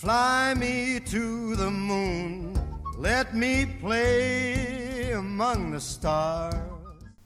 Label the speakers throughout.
Speaker 1: Fly me to the moon, let me play among the stars.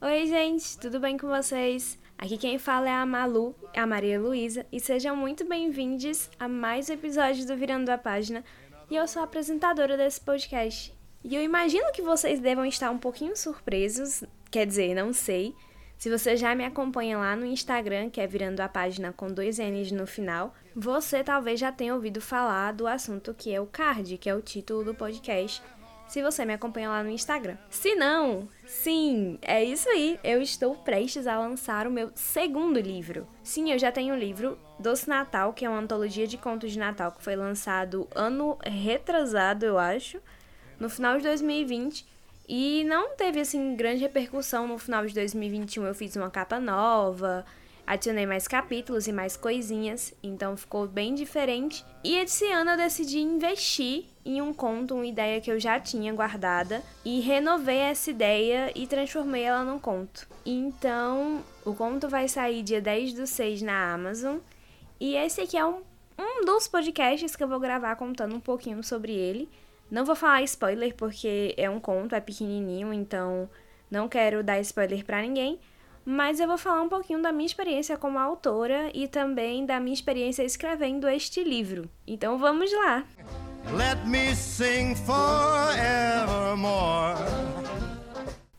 Speaker 2: Oi, gente, tudo bem com vocês? Aqui quem fala é a Malu, a Maria Luísa, e sejam muito bem-vindos a mais um episódio do Virando a Página. E eu sou a apresentadora desse podcast. E eu imagino que vocês devam estar um pouquinho surpresos, quer dizer, não sei, se você já me acompanha lá no Instagram, que é virando a página com dois N's no final, você talvez já tenha ouvido falar do assunto que é o card, que é o título do podcast. Se você me acompanha lá no Instagram. Se não, sim, é isso aí. Eu estou prestes a lançar o meu segundo livro. Sim, eu já tenho o livro Doce Natal, que é uma antologia de contos de Natal que foi lançado ano retrasado, eu acho, no final de 2020 e não teve, assim, grande repercussão no final de 2021. Eu fiz uma capa nova, adicionei mais capítulos e mais coisinhas, então ficou bem diferente. E esse ano eu decidi investir em um conto, uma ideia que eu já tinha guardada, e renovei essa ideia e transformei ela num conto. Então, o conto vai sair dia 10 do 6 na Amazon, e esse aqui é um, um dos podcasts que eu vou gravar contando um pouquinho sobre ele. Não vou falar spoiler porque é um conto, é pequenininho, então não quero dar spoiler para ninguém, mas eu vou falar um pouquinho da minha experiência como autora e também da minha experiência escrevendo este livro. Então vamos lá.
Speaker 1: Let me sing forevermore.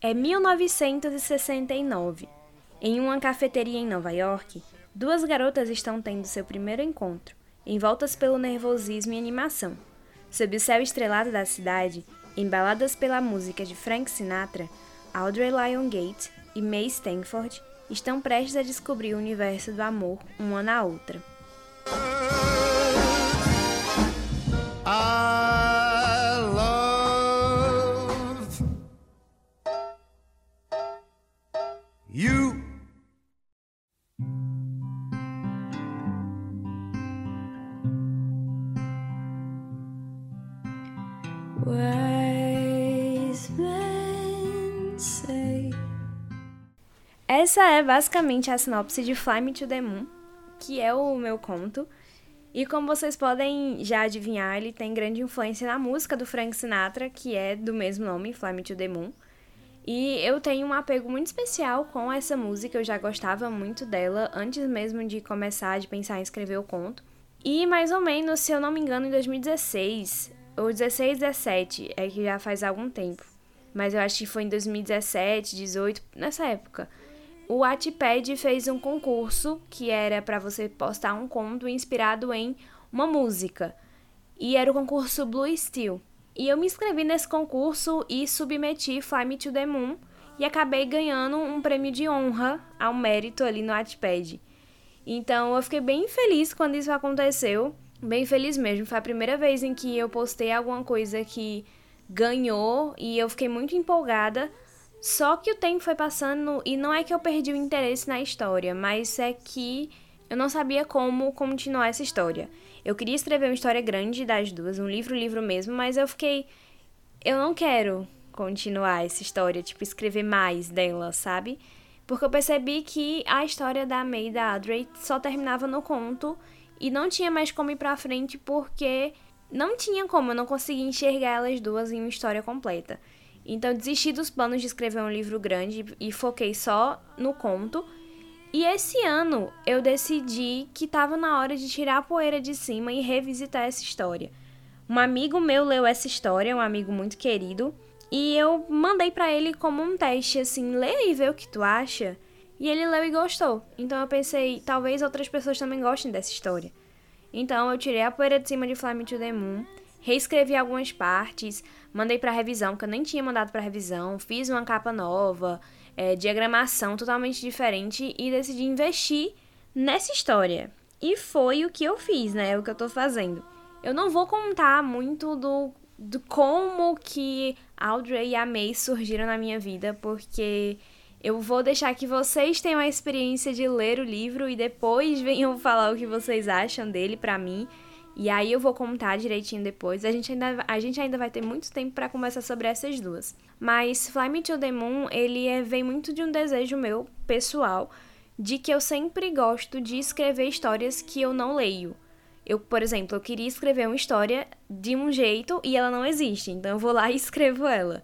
Speaker 2: É 1969. Em uma cafeteria em Nova York, duas garotas estão tendo seu primeiro encontro, envoltas pelo nervosismo e animação. Sob o céu estrelado da cidade, embaladas pela música de Frank Sinatra, Audrey Lyon Gate e May Stanford estão prestes a descobrir o universo do amor uma na outra. Essa é basicamente a sinopse de Fly Me to the Moon, que é o meu conto. E como vocês podem já adivinhar, ele tem grande influência na música do Frank Sinatra, que é do mesmo nome, Fly Me to the Moon. E eu tenho um apego muito especial com essa música, eu já gostava muito dela antes mesmo de começar de pensar em escrever o conto. E mais ou menos, se eu não me engano, em 2016, ou 16, 17, é que já faz algum tempo. Mas eu acho que foi em 2017, 18, nessa época. O Wattpad fez um concurso que era para você postar um conto inspirado em uma música. E era o concurso Blue Steel. E eu me inscrevi nesse concurso e submeti Fly Me to the Moon e acabei ganhando um prêmio de honra ao mérito ali no Wattpad. Então eu fiquei bem feliz quando isso aconteceu, bem feliz mesmo. Foi a primeira vez em que eu postei alguma coisa que ganhou e eu fiquei muito empolgada. Só que o tempo foi passando e não é que eu perdi o interesse na história, mas é que eu não sabia como continuar essa história. Eu queria escrever uma história grande das duas, um livro, livro mesmo, mas eu fiquei. Eu não quero continuar essa história, tipo, escrever mais dela, sabe? Porque eu percebi que a história da May e da Audrey só terminava no conto e não tinha mais como ir pra frente porque não tinha como, eu não conseguia enxergar elas duas em uma história completa. Então desisti dos planos de escrever um livro grande e foquei só no conto. E esse ano eu decidi que estava na hora de tirar a poeira de cima e revisitar essa história. Um amigo meu leu essa história, um amigo muito querido, e eu mandei para ele como um teste assim, lê e vê o que tu acha. E ele leu e gostou. Então eu pensei, talvez outras pessoas também gostem dessa história. Então eu tirei a poeira de cima de Fly Me to the Moon, reescrevi algumas partes, mandei para revisão, que eu nem tinha mandado para revisão, fiz uma capa nova, é, diagramação totalmente diferente e decidi investir nessa história. E foi o que eu fiz, né? O que eu tô fazendo. Eu não vou contar muito do, do como que Audrey e a May surgiram na minha vida, porque eu vou deixar que vocês tenham a experiência de ler o livro e depois venham falar o que vocês acham dele para mim. E aí eu vou contar direitinho depois. A gente ainda, a gente ainda vai ter muito tempo para conversar sobre essas duas. Mas Fly Me to the Moon, ele é, vem muito de um desejo meu, pessoal, de que eu sempre gosto de escrever histórias que eu não leio. Eu, por exemplo, eu queria escrever uma história de um jeito e ela não existe, então eu vou lá e escrevo ela.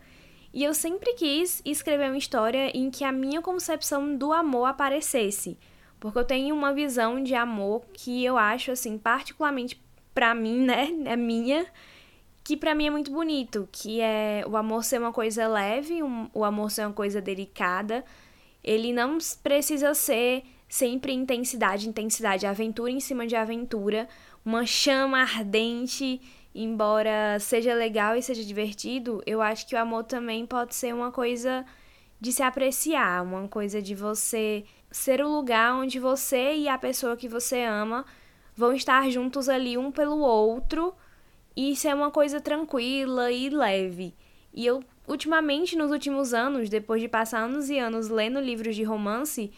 Speaker 2: E eu sempre quis escrever uma história em que a minha concepção do amor aparecesse, porque eu tenho uma visão de amor que eu acho assim, particularmente para mim, né, é minha, que para mim é muito bonito, que é o amor ser uma coisa leve, um, o amor ser uma coisa delicada. Ele não precisa ser sempre intensidade, intensidade, aventura em cima de aventura, uma chama ardente, embora seja legal e seja divertido, eu acho que o amor também pode ser uma coisa de se apreciar, uma coisa de você ser o lugar onde você e a pessoa que você ama vão estar juntos ali um pelo outro e ser uma coisa tranquila e leve. E eu, ultimamente, nos últimos anos, depois de passar anos e anos lendo livros de romance,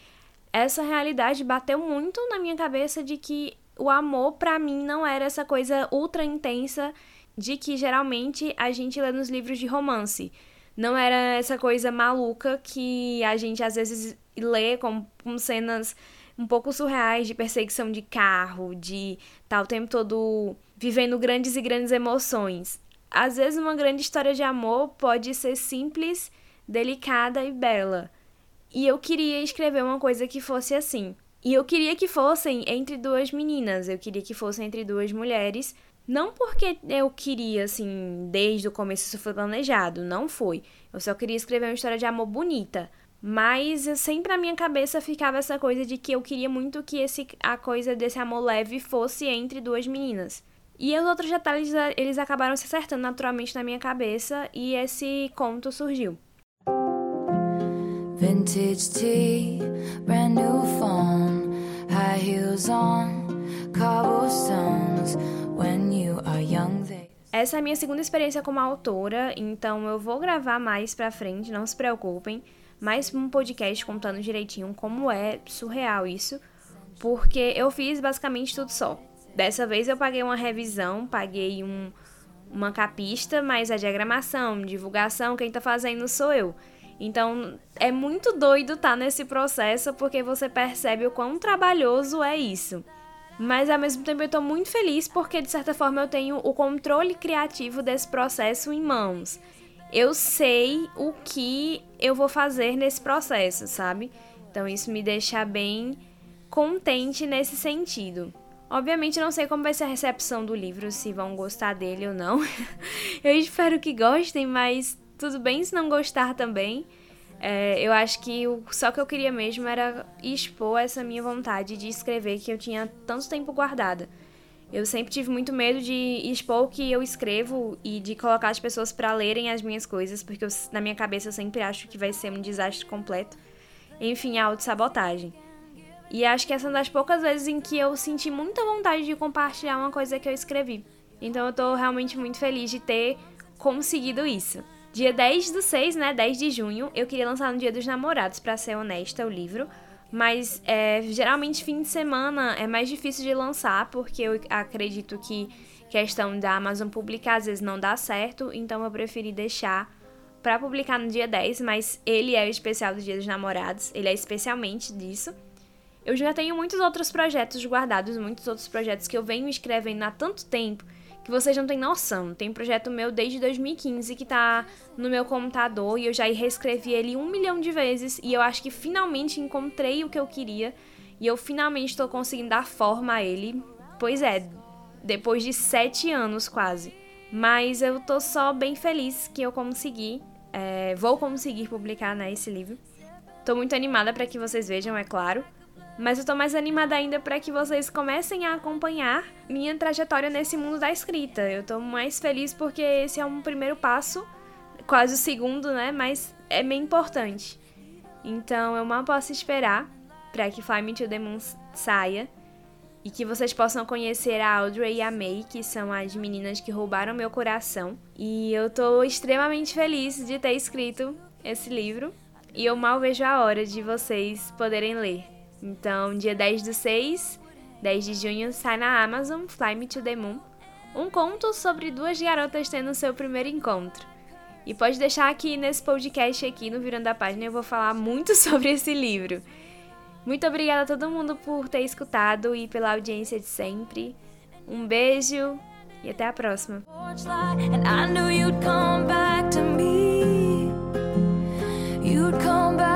Speaker 2: essa realidade bateu muito na minha cabeça de que o amor, para mim, não era essa coisa ultra intensa de que geralmente a gente lê nos livros de romance. Não era essa coisa maluca que a gente às vezes lê com, com cenas um pouco surreais de perseguição de carro, de estar tá o tempo todo vivendo grandes e grandes emoções. Às vezes, uma grande história de amor pode ser simples, delicada e bela. E eu queria escrever uma coisa que fosse assim. E eu queria que fossem entre duas meninas, eu queria que fossem entre duas mulheres. Não porque eu queria, assim, desde o começo isso foi planejado, não foi. Eu só queria escrever uma história de amor bonita. Mas sempre na minha cabeça ficava essa coisa de que eu queria muito que esse, a coisa desse amor leve fosse entre duas meninas. E os outros detalhes, eles acabaram se acertando naturalmente na minha cabeça e esse conto surgiu. Vintage tea, Essa é a minha segunda experiência como autora, então eu vou gravar mais pra frente, não se preocupem. Mais um podcast contando direitinho como é surreal isso, porque eu fiz basicamente tudo só. Dessa vez eu paguei uma revisão, paguei um, uma capista, mas a diagramação, divulgação, quem tá fazendo sou eu. Então é muito doido estar tá nesse processo porque você percebe o quão trabalhoso é isso. Mas ao mesmo tempo eu tô muito feliz porque de certa forma eu tenho o controle criativo desse processo em mãos. Eu sei o que eu vou fazer nesse processo, sabe? Então isso me deixa bem contente nesse sentido. Obviamente não sei como vai ser a recepção do livro, se vão gostar dele ou não. eu espero que gostem, mas tudo bem se não gostar também. É, eu acho que o, só que eu queria mesmo era expor essa minha vontade de escrever que eu tinha tanto tempo guardada. Eu sempre tive muito medo de expor o que eu escrevo e de colocar as pessoas para lerem as minhas coisas, porque eu, na minha cabeça eu sempre acho que vai ser um desastre completo. Enfim, a autossabotagem. E acho que essa é uma das poucas vezes em que eu senti muita vontade de compartilhar uma coisa que eu escrevi. Então eu tô realmente muito feliz de ter conseguido isso. Dia 10 do 6, né, 10 de junho, eu queria lançar no Dia dos Namorados, para ser honesta, o livro. Mas é, geralmente fim de semana é mais difícil de lançar, porque eu acredito que questão da Amazon publicar às vezes não dá certo, então eu preferi deixar para publicar no dia 10, mas ele é o especial do Dia dos Namorados, ele é especialmente disso. Eu já tenho muitos outros projetos guardados, muitos outros projetos que eu venho escrevendo há tanto tempo que vocês não têm noção. Tem um projeto meu desde 2015 que tá no meu computador e eu já reescrevi ele um milhão de vezes e eu acho que finalmente encontrei o que eu queria e eu finalmente estou conseguindo dar forma a ele. Pois é, depois de sete anos quase. Mas eu tô só bem feliz que eu consegui, é, vou conseguir publicar né, esse livro. Tô muito animada para que vocês vejam, é claro. Mas eu tô mais animada ainda para que vocês comecem a acompanhar minha trajetória nesse mundo da escrita. Eu tô mais feliz porque esse é um primeiro passo, quase o segundo, né? Mas é bem importante. Então eu mal posso esperar para que Fly Me to the Moon saia e que vocês possam conhecer a Audrey e a May, que são as meninas que roubaram meu coração. E eu tô extremamente feliz de ter escrito esse livro e eu mal vejo a hora de vocês poderem ler. Então, dia 10 do 6, 10 de junho, sai na Amazon Fly Me to the Moon, um conto sobre duas garotas tendo seu primeiro encontro. E pode deixar aqui nesse podcast aqui no Virando a Página, eu vou falar muito sobre esse livro. Muito obrigada a todo mundo por ter escutado e pela audiência de sempre. Um beijo e até a próxima.
Speaker 3: you'd come back